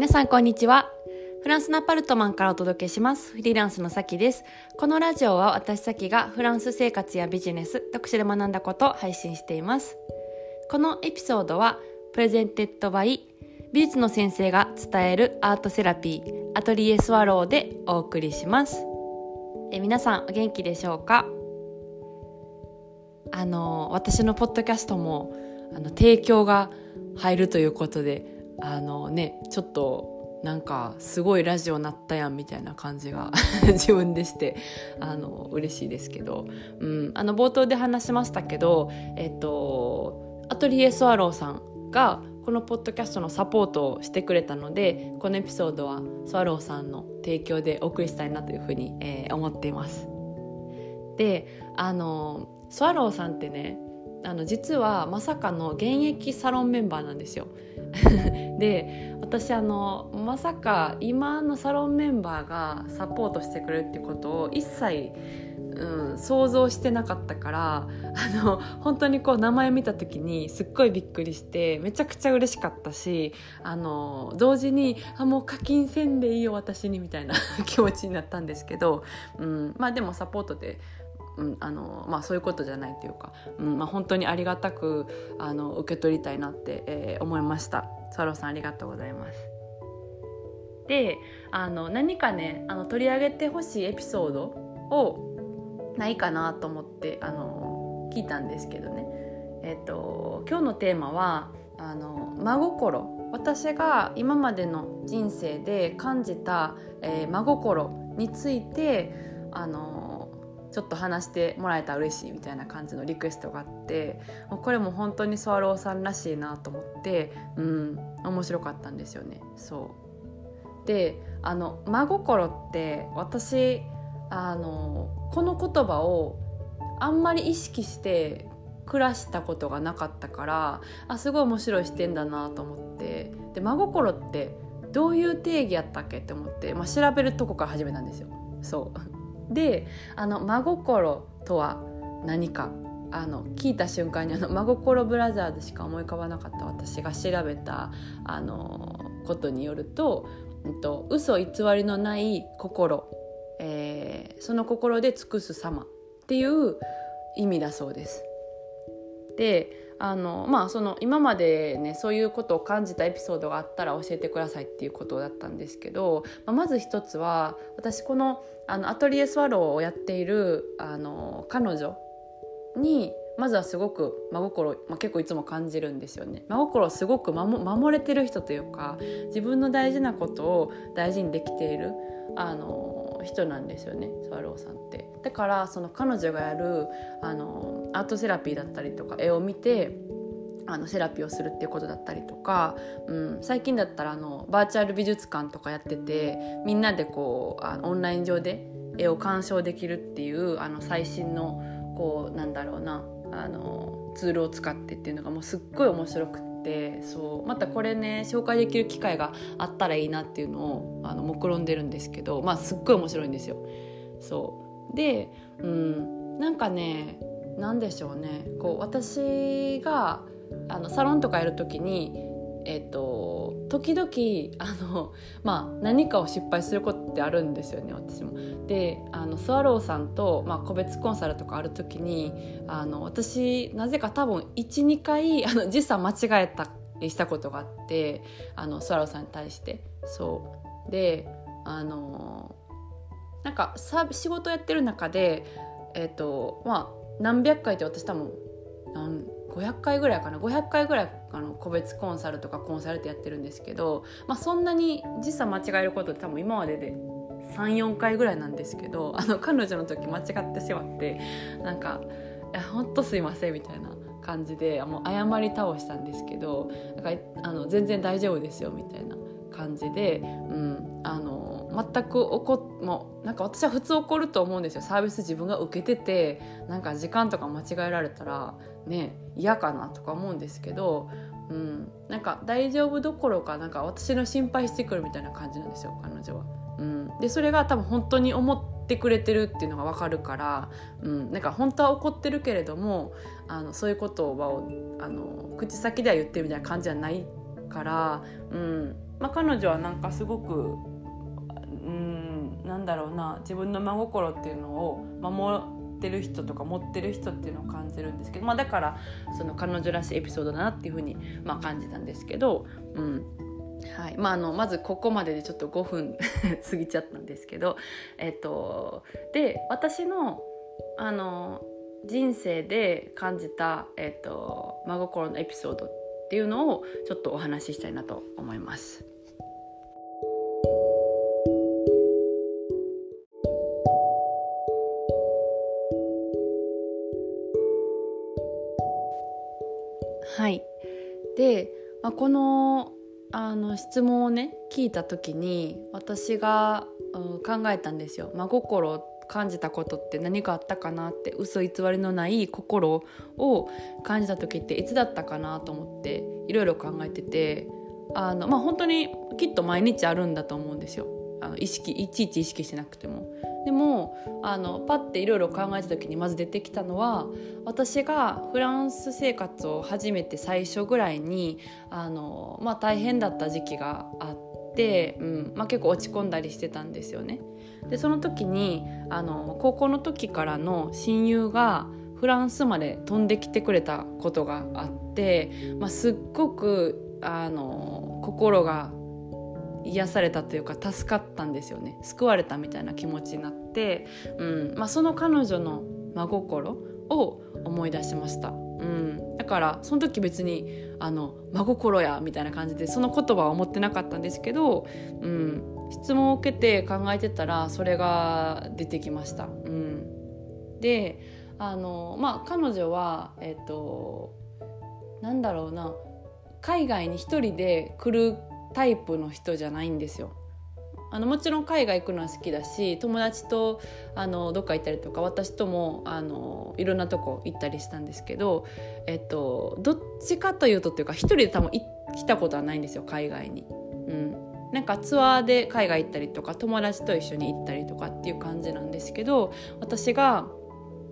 皆さんこんにちは。フランスのアパルトマンからお届けします。フリーランスのさきです。このラジオは私さきがフランス生活やビジネス読書で学んだことを配信しています。このエピソードは presented by 美術の先生が伝えるアートセラピーアトリエスワローでお送りします。え皆さんお元気でしょうか？あの私のポッドキャストもあの提供が入るということであのねちょっとなんかすごいラジオなったやんみたいな感じが 自分でしてあの嬉しいですけど、うん、あの冒頭で話しましたけど、えっと、アトリエスワローさんがこのポッドキャストのサポートをしてくれたのでこのエピソードはスワローさんの提供でお送りしたいなというふうに、えー、思っています。であのスワローさんってねあの実はまさかの現役サロンメンバーなんですよ。で私あのまさか今のサロンメンバーがサポートしてくれるっていうことを一切、うん、想像してなかったからあの本当にこう名前見た時にすっごいびっくりしてめちゃくちゃ嬉しかったしあの同時にあもう課金せんでいいよ私にみたいな 気持ちになったんですけど、うん、まあでもサポートでうん、あのまあ、そういうことじゃないっていうか、うんまあ、本当にありがたくあの受け取りたいなって、えー、思いました。サロさんありがとうございます。であの何かねあの取り上げてほしいエピソードをないかなと思ってあの聞いたんですけどね。えっ、と今日のテーマはあの真心。私が今までの人生で感じた、えー、真心についてあのちょっと話してもらえたら嬉しいみたいな感じのリクエストがあってこれも本当にスワローさんらしいなと思ってうん面白かったんですよね。そうであの真心って私あのこの言葉をあんまり意識して暮らしたことがなかったからあすごい面白い視点だなと思ってで真心ってどういう定義やったっけって思って、まあ、調べるとこから始めたんですよ。そうであの真心とは何かあの聞いた瞬間にあの真心ブラザーズしか思い浮かばなかった私が調べたあのことによると、うん、と嘘偽りのない心、えー、その心で尽くす様っていう意味だそうです。であのまあその今までねそういうことを感じたエピソードがあったら教えてくださいっていうことだったんですけど、まあ、まず一つは私このあのアトリエスワローをやっているあの彼女にまずはすごく真心、まあ、結構いつも感じるんですよね。真心すごく守れてる人というか自分の大事なことを大事にできているあの人なんですよねスワローさんって。だからその彼女がやるあのアートセラピーだったりとか絵を見てあのセラピーをするっていうことだったりとか、うん、最近だったらあのバーチャル美術館とかやっててみんなでこうあのオンライン上で絵を鑑賞できるっていうあの最新のこうなんだろうなあのツールを使ってっていうのがもうすっごい面白くてってそうまたこれね紹介できる機会があったらいいなっていうのをあの目論んでるんですけどまあすっごい面白いんですよ。そうで、うん、なんかね何でしょうねこう私があのサロンとかやる時にえーと、時々あの、まあ、何かを失敗することってあるんですよね私も。であのスワローさんと、まあ、個別コンサルとかある時にあの私なぜか多分12回 あの時差間違えたしたことがあってあのスワローさんに対してそうであのなんかさ仕事やってる中でえっ、とまあ何百回って私多分何500回ぐらいかな500回ぐらいあの個別コンサルとかコンサルってやってるんですけど、まあ、そんなに時差間違えることって多分今までで34回ぐらいなんですけど あの彼女の時間違ってしまってなんか「いやほんとすいません」みたいな感じでもう謝り倒したんですけどなんかあの全然大丈夫ですよみたいな感じで、うん、あの全く怒もなんか私は普通怒ると思うんですよ。サービス自分が受けててなんか時間とか間違えられたらね嫌かなとか思うんですけど、うん、なんか大丈夫どころかなんか私の心配してくるみたいな感じなんですよ彼女は。うん、でそれが多分本当に思ってくれてるっていうのが分かるから、うん、なんか本当は怒ってるけれどもあのそういう言葉をあの口先では言ってるみたいな感じじゃないから、うん、まあ、彼女はなんかすごくうんなんだろうな自分の真心っていうのを守ってる人とか持ってる人っていうのを感じるんですけど、まあ、だからその彼女らしいエピソードだなっていうふうに、まあ、感じたんですけど、うんはいまあ、あのまずここまででちょっと5分 過ぎちゃったんですけど、えっと、で私のあの人生で感じた、えっと、真心のエピソードっていうのをちょっとお話ししたいなと思います。はいで、まあ、このあの質問をね聞いた時に私が、うん、考えたんですよ。真心感じたことって何かあったかなって嘘偽りのない心を感じた時っていつだったかなと思っていろいろ考えててあのまあ本当にきっと毎日あるんだと思うんですよあの意識いちいち意識しなくても。でもあのパッていろいろ考えた時にまず出てきたのは私がフランス生活を始めて最初ぐらいにあの、まあ、大変だった時期があって、うんまあ、結構落ち込んだりしてたんですよね。でその時にあの高校の時からの親友がフランスまで飛んできてくれたことがあって、まあ、すっごくあの心が癒されたというか助かったんですよね。救われたみたいな気持ちになって、うん。まあ、その彼女の真心を思い出しました、うん、だからその時別にあの真心やみたいな感じでその言葉は思ってなかったんですけど、うん、質問を受けて考えてたらそれが出てきました。うん、であのまあ彼女はえっ、となんだろうな。海外に一人で来るタイプの人じゃないんですよ。あのもちろん海外行くのは好きだし友達とあのどっか行ったりとか私ともあのいろんなとこ行ったりしたんですけど、えっと、どっちかというとっていうか一人で多分来たことはないんですよ海外に。うん、なんかツアーで海外行ったりとか友達と一緒に行ったりとかっていう感じなんですけど私が、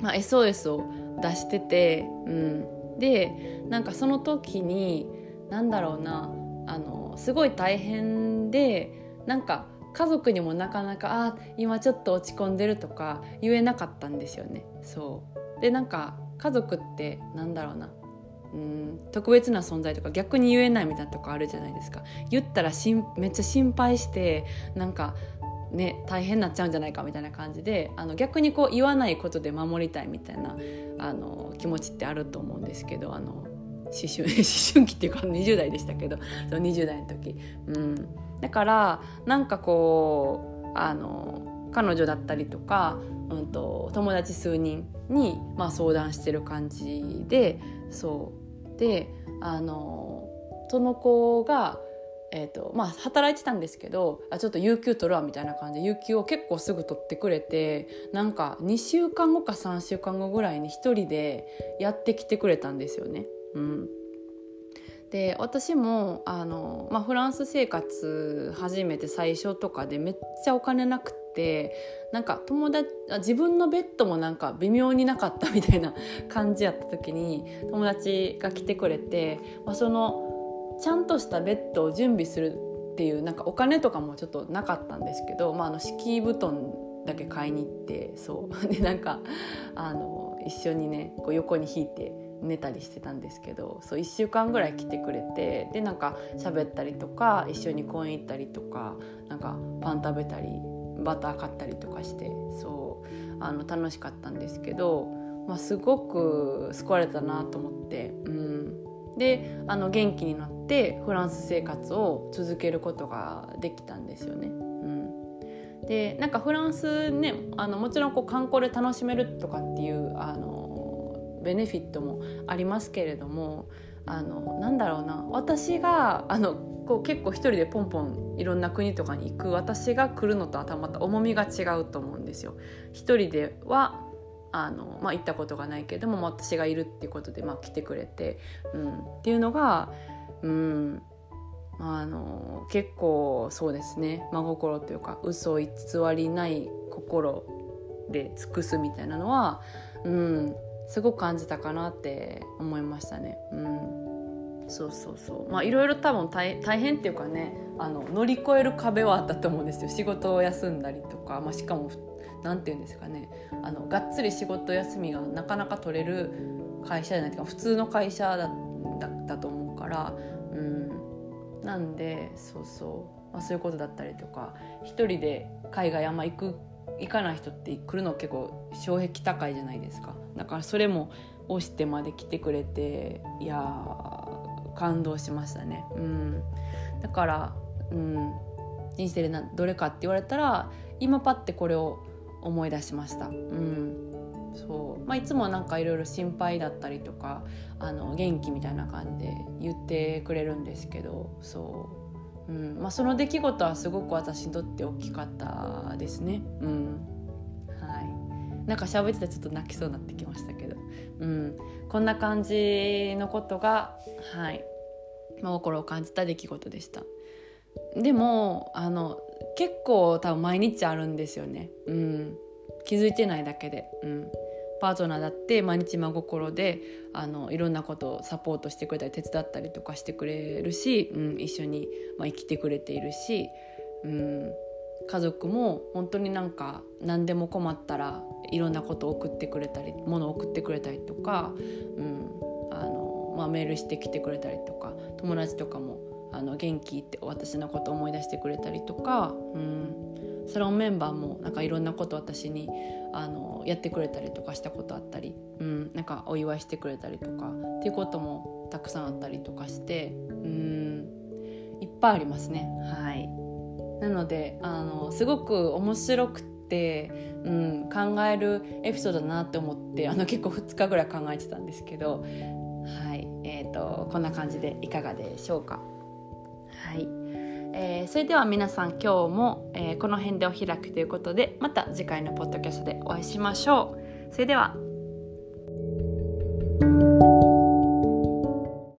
まあ、SOS を出してて、うん、でなんかその時に何だろうなあのすごい大変でなんか家族にもなかなか「あ今ちょっと落ち込んでる」とか言えなかったんですよね。そう。でなんか家族ってなんだろうな。うん特別な存在とか逆に言えないみたいなとこあるじゃないですか。言ったらしんめっちゃ心配してなんかね大変になっちゃうんじゃないかみたいな感じであの逆にこう言わないことで守りたいみたいなあの気持ちってあると思うんですけどあの思春 思春期っていうか20代でしたけどその20代の時、うん、だからなんかこうあの彼女だったりとか、うんと、友達数人に、まあ、相談してる感じでそう。であのその子がえーとまあ、働いてたんですけどあちょっと有給取るわみたいな感じで有給を結構すぐ取ってくれてなんか2週間後か3週間後ぐらいに1人でやってきてくれたんですよね。うん、で私もあの、まあ、フランス生活始めて最初とかでめっちゃお金なくてなんか友達自分のベッドもなんか微妙になかったみたいな感じやった時に友達が来てくれて、まあ、そのちゃんとしたベッドを準備するっていうなんかお金とかもちょっとなかったんですけど、まあ、あの敷布団だけ買いに行ってそう。でなんかあの一緒にねこう横に引いて寝たりしてたんですけどそう1週間ぐらい来てくれてでなんか喋ったりとか一緒に公園行ったりとかなんかパン食べたりバター買ったりとかしてそうあの楽しかったんですけど、まあ、すごく救われたなと思って。うんであの元気になってフランス生活を続けることができたんですよね。うん、でなんかフランスねあのもちろんこう観光で楽しめるとかっていうあのベネフィットもありますけれどもあのなんだろうな私があのこう結構一人でポンポンいろんな国とかに行く私が来るのとはまた重みが違うと思うんですよ。一人ではあの、まあ、行ったことがないけれども私がいるっていうことで、まあ、来てくれて、うん、っていうのが、うん、あの結構そうですね真心というか嘘偽りない心で尽くすみたいなのは、うん、すごく感じたかなって思いましたね。うん。そうそうそう。まあいろいろ多分大大変っていうかねあの乗り越える壁はあったと思うんですよ。仕事を休んだりとか、まあ、しかも何て言うんですかね。あのがっつり仕事休みがなかなか取れる会社じゃないというか普通の会社だだと思うから、うん、なんでそうそう、まあ、そういうことだったりとか一人で海外あんま行く行かない人って来るの結構障壁高いじゃないですか。だからそれも押してまで来てくれていや感動しましたね、うん、だから、うん、人生でなどれかって言われたら今パッてこれを思い出しました、うん。そう。まあ、いつもなんかいろいろ心配だったりとかあの元気みたいな感じで言ってくれるんですけどそう、うん。まあ、その出来事はすごく私にとって大きかったですね。うん。はい。なんか喋ってたらちょっと泣きそうになってきましたけど、うん、こんな感じのことがはい。真心を感じた出来事でした。でもあの結構多分毎日あるんですよね、うん、気づいてないだけで、うん、パートナーだって毎日真心であのいろんなことをサポートしてくれたり手伝ったりとかしてくれるし、うん、一緒に、まあ、生きてくれているし、うん、家族も本当になんか何でも困ったらいろんなことを送ってくれたり物を送ってくれたりとか、うんあのまあ、メールしてきてくれたりとか友達とかもあの元気って私のこと思い出してくれたりとか、うん、サロンメンバーもなんかいろんなこと私にあのやってくれたりとかしたことあったり、うん、なんかお祝いしてくれたりとかっていうこともたくさんあったりとかして、うん、いっぱいありますね。はいなのであのすごく面白くて、うん、考えるエピソードだなって思ってあの結構2日ぐらい考えてたんですけど、はいえーと、こんな感じでいかがでしょうか？はいえー、それでは皆さん今日も、えー、この辺でお開くということでまた次回のポッドキャストでお会いしましょう。それでは